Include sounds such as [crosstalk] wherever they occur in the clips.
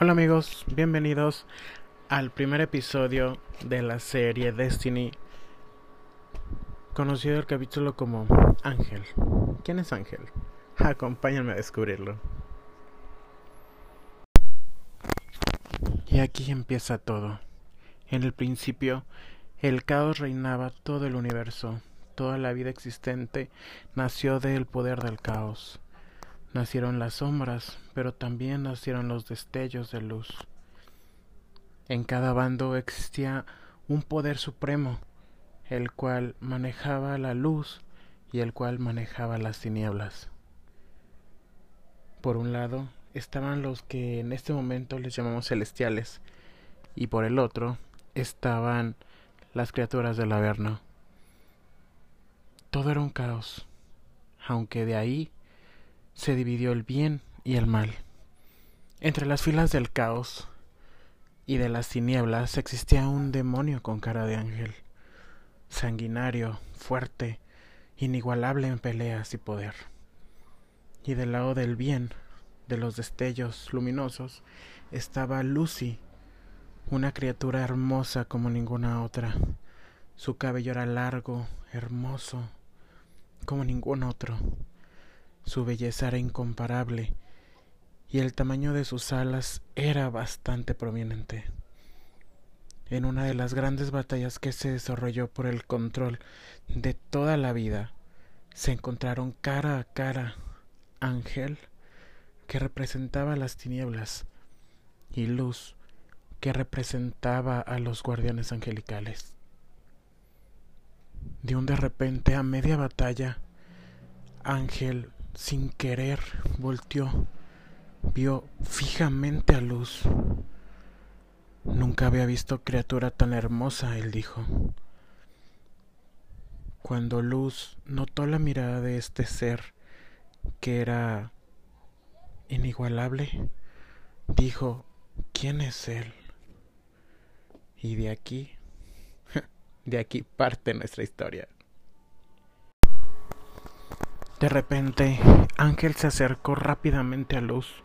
Hola amigos, bienvenidos al primer episodio de la serie Destiny, conocido el capítulo como Ángel. ¿Quién es Ángel? Acompáñenme a descubrirlo. Y aquí empieza todo. En el principio, el caos reinaba todo el universo. Toda la vida existente nació del poder del caos. Nacieron las sombras, pero también nacieron los destellos de luz. En cada bando existía un poder supremo, el cual manejaba la luz y el cual manejaba las tinieblas. Por un lado estaban los que en este momento les llamamos celestiales, y por el otro estaban las criaturas del Averno. Todo era un caos, aunque de ahí se dividió el bien y el mal. Entre las filas del caos y de las tinieblas existía un demonio con cara de ángel, sanguinario, fuerte, inigualable en peleas y poder. Y del lado del bien, de los destellos luminosos, estaba Lucy, una criatura hermosa como ninguna otra. Su cabello era largo, hermoso, como ningún otro su belleza era incomparable y el tamaño de sus alas era bastante prominente. En una de las grandes batallas que se desarrolló por el control de toda la vida, se encontraron cara a cara Ángel, que representaba las tinieblas, y Luz, que representaba a los guardianes angelicales. De un de repente, a media batalla, Ángel sin querer, volteó, vio fijamente a Luz. Nunca había visto criatura tan hermosa, él dijo. Cuando Luz notó la mirada de este ser, que era inigualable, dijo, ¿quién es él? Y de aquí, [laughs] de aquí parte nuestra historia. De repente, Ángel se acercó rápidamente a Luz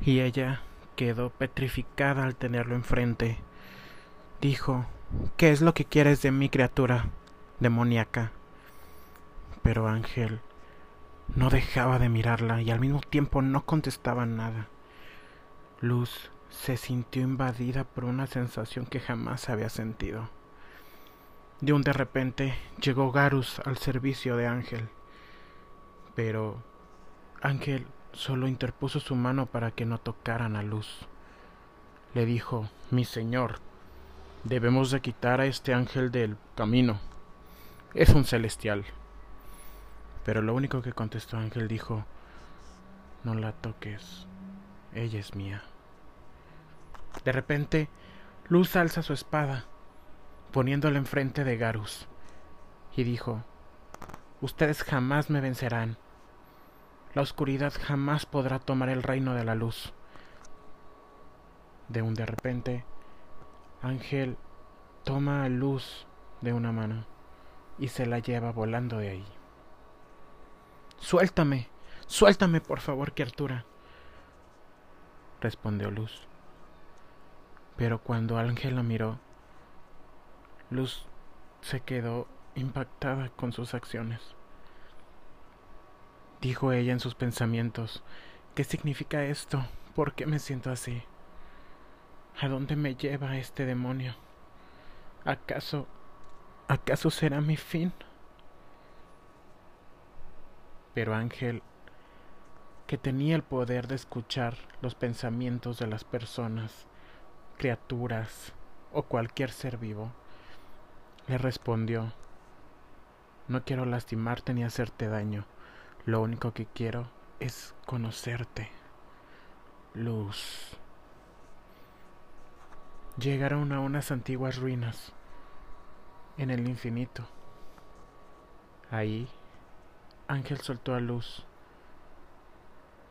y ella quedó petrificada al tenerlo enfrente. Dijo, ¿qué es lo que quieres de mi criatura demoníaca? Pero Ángel no dejaba de mirarla y al mismo tiempo no contestaba nada. Luz se sintió invadida por una sensación que jamás había sentido. De un de repente llegó Garus al servicio de Ángel pero Ángel solo interpuso su mano para que no tocaran a Luz. Le dijo, Mi señor, debemos de quitar a este ángel del camino. Es un celestial. Pero lo único que contestó Ángel dijo, No la toques, ella es mía. De repente, Luz alza su espada, poniéndola enfrente de Garus, y dijo, Ustedes jamás me vencerán. La oscuridad jamás podrá tomar el reino de la luz. De un de repente, Ángel toma a luz de una mano y se la lleva volando de ahí. Suéltame, suéltame, por favor, criatura, respondió Luz. Pero cuando Ángel la miró, Luz se quedó impactada con sus acciones. Dijo ella en sus pensamientos, ¿qué significa esto? ¿Por qué me siento así? ¿A dónde me lleva este demonio? ¿Acaso... acaso será mi fin? Pero Ángel, que tenía el poder de escuchar los pensamientos de las personas, criaturas o cualquier ser vivo, le respondió, no quiero lastimarte ni hacerte daño. Lo único que quiero es conocerte. Luz. Llegaron a unas antiguas ruinas en el infinito. Ahí, Ángel soltó a Luz.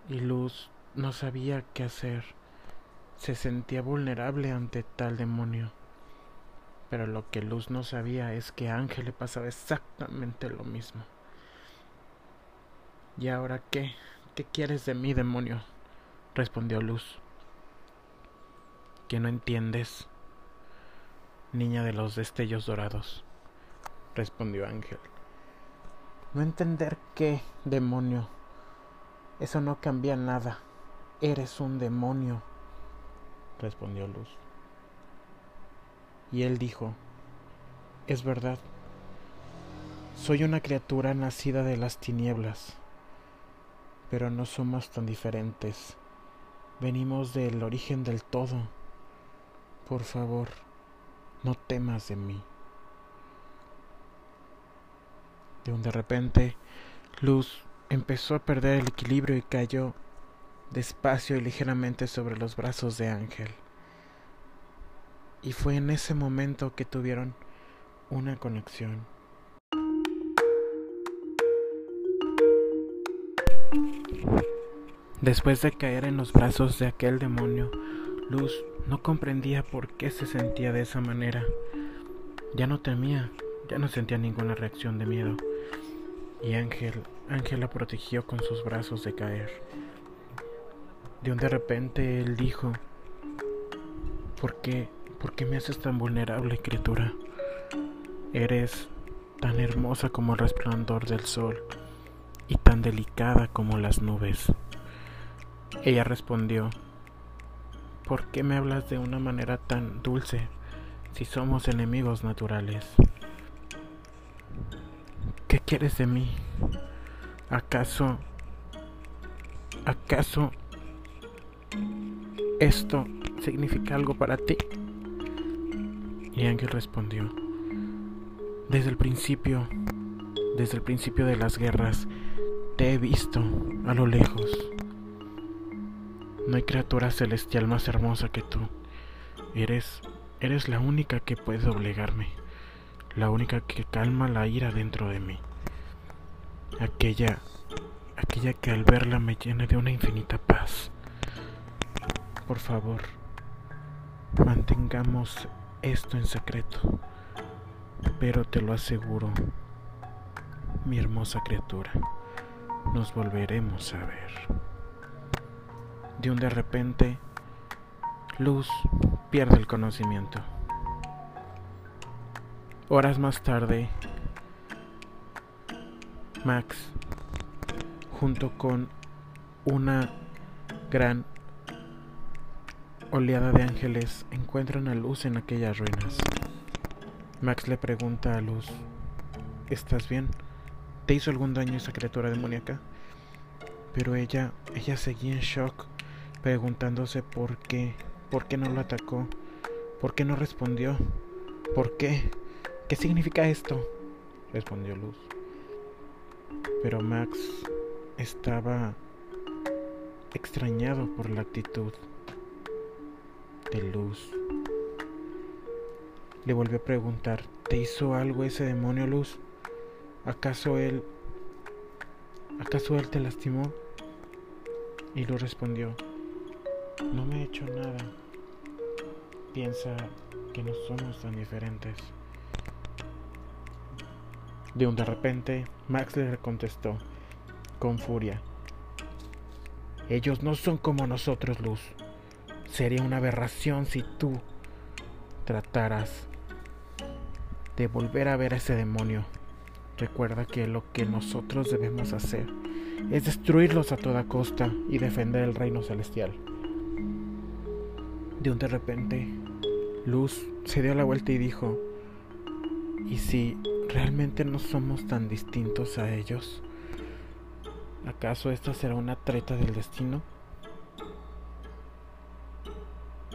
Y Luz no sabía qué hacer. Se sentía vulnerable ante tal demonio. Pero lo que Luz no sabía es que a Ángel le pasaba exactamente lo mismo. ¿Y ahora qué? ¿Qué quieres de mí, demonio? respondió Luz. ¿Que no entiendes? Niña de los destellos dorados, respondió Ángel. No entender qué, demonio. Eso no cambia nada. Eres un demonio, respondió Luz. Y él dijo, es verdad, soy una criatura nacida de las tinieblas, pero no somos tan diferentes. Venimos del origen del todo. Por favor, no temas de mí. De un de repente, Luz empezó a perder el equilibrio y cayó despacio y ligeramente sobre los brazos de Ángel. Y fue en ese momento que tuvieron una conexión. Después de caer en los brazos de aquel demonio, Luz no comprendía por qué se sentía de esa manera. Ya no temía, ya no sentía ninguna reacción de miedo. Y Ángel, Ángel la protegió con sus brazos de caer. De un de repente él dijo, ¿por qué, por qué me haces tan vulnerable, criatura? Eres tan hermosa como el resplandor del sol y tan delicada como las nubes. Ella respondió, ¿por qué me hablas de una manera tan dulce si somos enemigos naturales? ¿Qué quieres de mí? ¿Acaso... ¿Acaso esto significa algo para ti? Y Ángel respondió, desde el principio, desde el principio de las guerras, te he visto a lo lejos no hay criatura celestial más hermosa que tú. Eres, eres la única que puede doblegarme, la única que calma la ira dentro de mí. Aquella, aquella que al verla me llena de una infinita paz. Por favor, mantengamos esto en secreto, pero te lo aseguro, mi hermosa criatura, nos volveremos a ver. De un de repente, Luz pierde el conocimiento. Horas más tarde, Max, junto con una gran oleada de ángeles, encuentran a Luz en aquellas ruinas. Max le pregunta a Luz, ¿estás bien? ¿Te hizo algún daño esa criatura demoníaca? Pero ella, ella seguía en shock preguntándose por qué, por qué no lo atacó, por qué no respondió, por qué, qué significa esto, respondió Luz. Pero Max estaba extrañado por la actitud de Luz. Le volvió a preguntar, ¿te hizo algo ese demonio Luz? ¿Acaso él... ¿Acaso él te lastimó? Y Luz respondió, no me he hecho nada. Piensa que no somos tan diferentes. De un de repente, Max le contestó, con furia. Ellos no son como nosotros, Luz. Sería una aberración si tú trataras de volver a ver a ese demonio. Recuerda que lo que nosotros debemos hacer es destruirlos a toda costa y defender el reino celestial. De un de repente, Luz se dio la vuelta y dijo, ¿y si realmente no somos tan distintos a ellos? ¿Acaso esta será una treta del destino?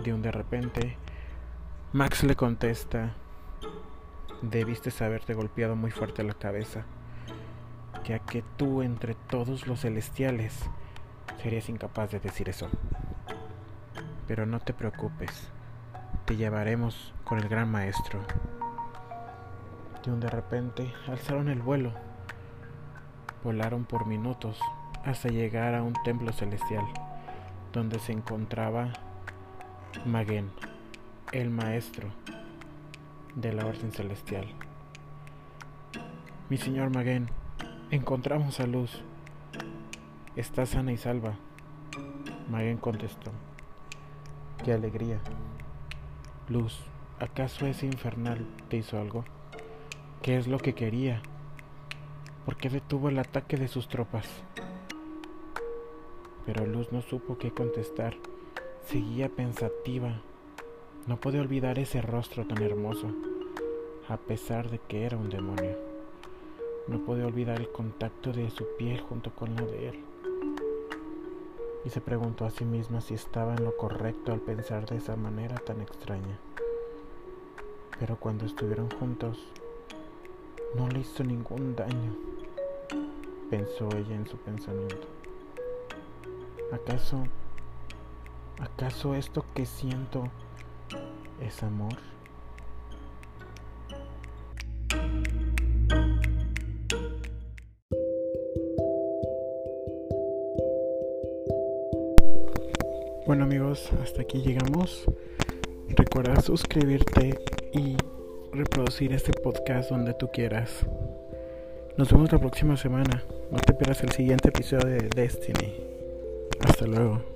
De un de repente, Max le contesta, debiste haberte golpeado muy fuerte la cabeza, ya que tú entre todos los celestiales serías incapaz de decir eso. Pero no te preocupes, te llevaremos con el gran maestro. De un de repente alzaron el vuelo. Volaron por minutos hasta llegar a un templo celestial, donde se encontraba Maguen, el maestro de la orden celestial. Mi señor Maguen, encontramos a Luz. Está sana y salva. Maguen contestó. Qué alegría. Luz, ¿acaso ese infernal te hizo algo? ¿Qué es lo que quería? ¿Por qué detuvo el ataque de sus tropas? Pero Luz no supo qué contestar. Seguía pensativa. No podía olvidar ese rostro tan hermoso, a pesar de que era un demonio. No podía olvidar el contacto de su piel junto con la de él. Y se preguntó a sí misma si estaba en lo correcto al pensar de esa manera tan extraña. Pero cuando estuvieron juntos, no le hizo ningún daño, pensó ella en su pensamiento. ¿Acaso, acaso esto que siento es amor? Bueno amigos, hasta aquí llegamos. Recuerda suscribirte y reproducir este podcast donde tú quieras. Nos vemos la próxima semana. No te pierdas el siguiente episodio de Destiny. Hasta luego.